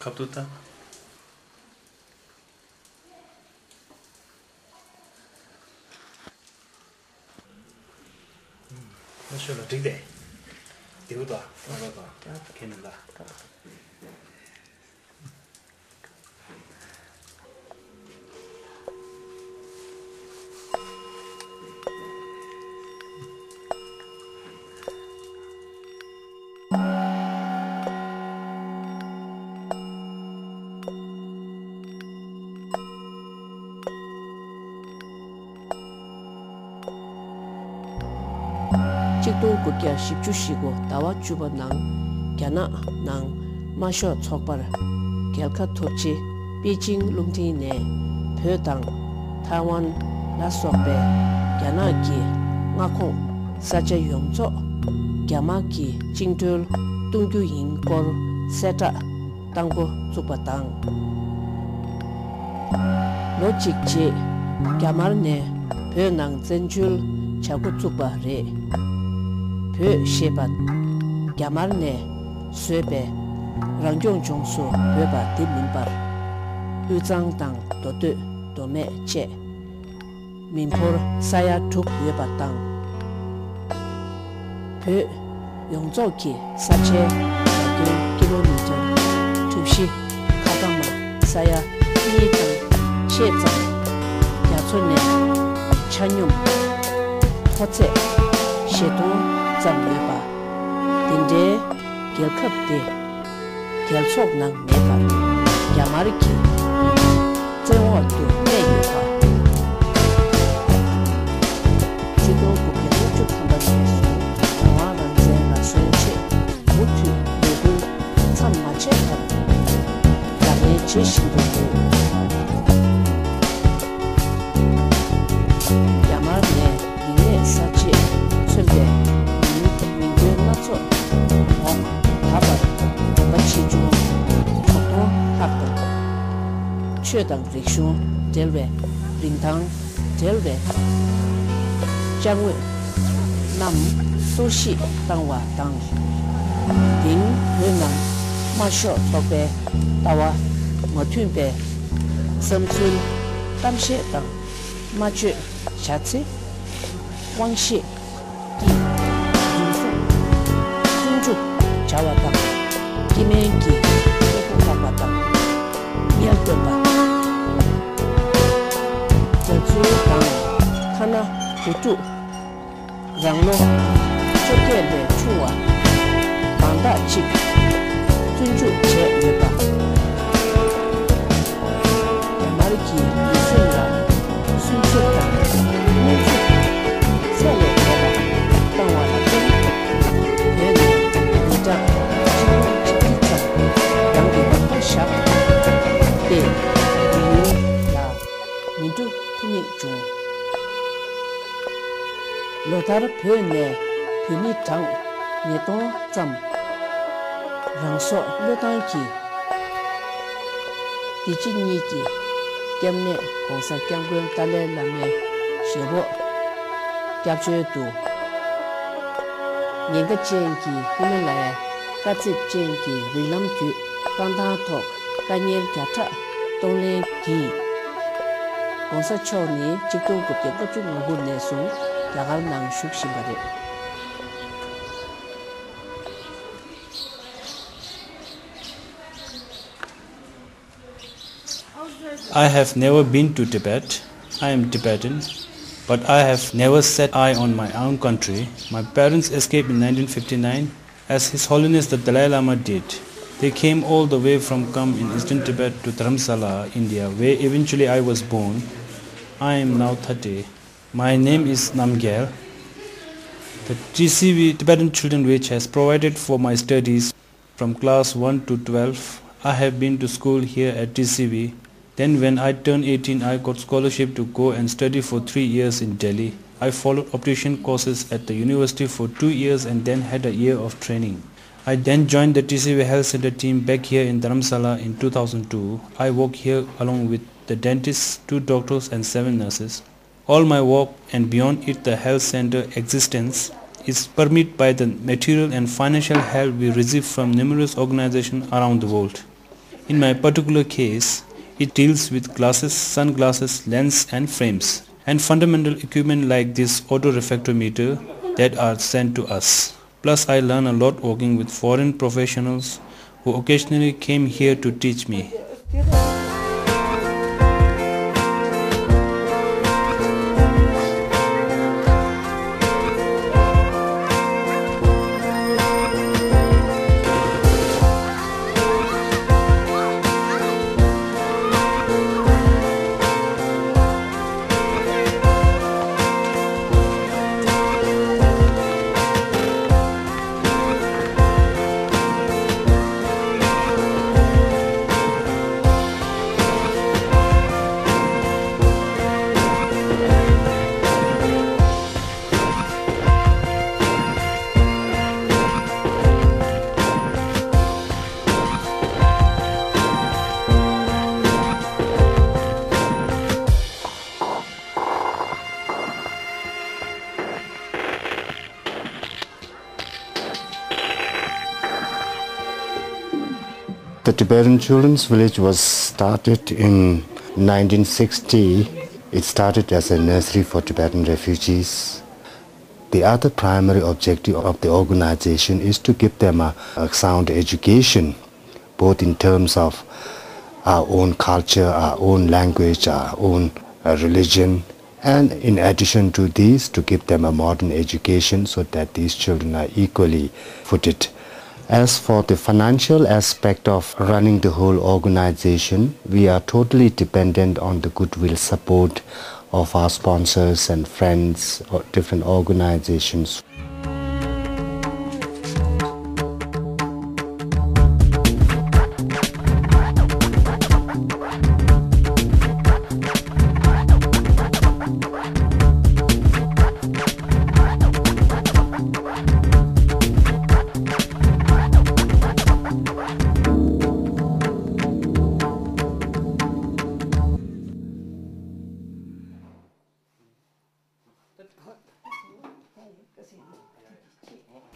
갑두다 마셔라 되게 되고다 봐봐 괜찮다 chikdung kukya shibchu shigo dawa chuba nang gyana nang masho chokpar gyalka topchi Beijing lungti ne pyo tang Taiwan la sokpe gyana ki ngakong sacha yongzo gyama ki chingdul tungkyu yin kor seta tangko tsukpa tang lo chikchi gyamar ne pyo nang zenchul chaku tsukpa re pyo shebat gyamar ne suebe rangyong chungsu pyo ba di minbar yu zang tang do du do me che. Minpor saya tuk pyo ba tang. Pyo yongzo ki sache rangyong kilometer. Tupshi katama saya yi tang che zang. Gyatso ne chanyum hotse shetong tsam me pa din de gel khap de gel chok nang me pa ya mar ki tse wo tu me yi pa chi do ko ke wo chu kham ba se su wa na ze na su che wo tu de bu tsam ma che ta ya me che shi do xue dang rikshung delwe, ringtang delwe, jiangwe, nam, soshi dangwa dang, ding yunang, ma shio tokbe, dawa, ma tunbe, samsun, damshe dang, ma ju, shatsi, wangshi, di, dingsung, jingjuk, jawa dang, kimengi, 要对吧？su tang khana hu tu rang lo chu ke de chu wa lotar pyo ne pyuni tang nye tong tsam rangso lotang ki dichi nyi ki kiamne gongsa kiamguen tale lame shebo kyabchwe tu. Nyenga chen ki himalaya katsi chen ki rilam kyu kanta tok kanyel kyata tonglen ki gongsa cho ni chikto gupte kachuk ngu ne sung nang shuk shimbare I have never been to Tibet. I am Tibetan, but I have never set eye on my own country. My parents escaped in 1959 as His Holiness the Dalai Lama did. They came all the way from Kham in eastern Tibet to Dharamsala, India, where eventually I was born. I am now 30. My name is Namgyal. The TCV Tibetan Children which has provided for my studies from class 1 to 12. I have been to school here at TCV. Then when I turned 18 I got scholarship to go and study for 3 years in Delhi. I followed optician courses at the university for 2 years and then had a year of training. I then joined the TCV Health Center team back here in Dharamsala in 2002. I work here along with the dentists, two doctors and seven nurses. All my work and beyond it the health center existence is permitted by the material and financial help we receive from numerous organizations around the world. In my particular case, it deals with glasses, sunglasses, lens and frames and fundamental equipment like this autorefractometer that are sent to us. Plus I learn a lot working with foreign professionals who occasionally came here to teach me. The Tibetan Children's Village was started in 1960. It started as a nursery for Tibetan refugees. The other primary objective of the organization is to give them a, a sound education, both in terms of our own culture, our own language, our own uh, religion, and in addition to these, to give them a modern education so that these children are equally footed as for the financial aspect of running the whole organization, we are totally dependent on the goodwill support of our sponsors and friends or different organizations.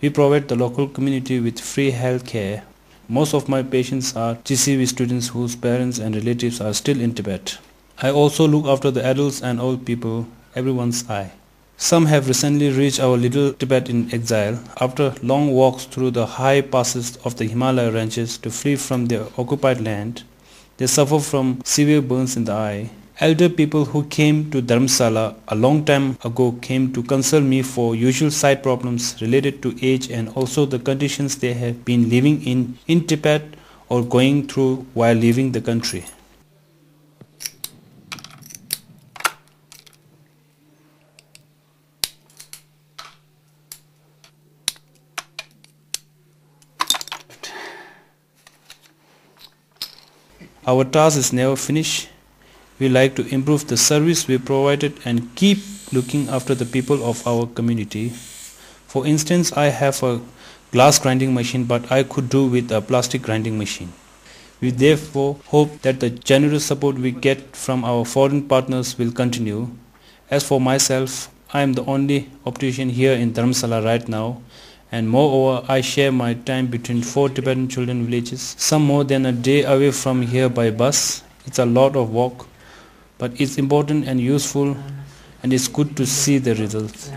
We provide the local community with free health care. Most of my patients are TCV students whose parents and relatives are still in Tibet. I also look after the adults and old people, everyone's eye. Some have recently reached our little Tibet in exile after long walks through the high passes of the Himalaya ranges to flee from their occupied land. They suffer from severe burns in the eye Elder people who came to Dharamsala a long time ago came to consult me for usual sight problems related to age and also the conditions they have been living in in Tibet or going through while leaving the country. Our task is never finished we like to improve the service we provided and keep looking after the people of our community. For instance, I have a glass grinding machine but I could do with a plastic grinding machine. We therefore hope that the generous support we get from our foreign partners will continue. As for myself, I am the only optician here in Dharamsala right now and moreover I share my time between four Tibetan children villages, some more than a day away from here by bus. It's a lot of work but it's important and useful and it's good to see the results.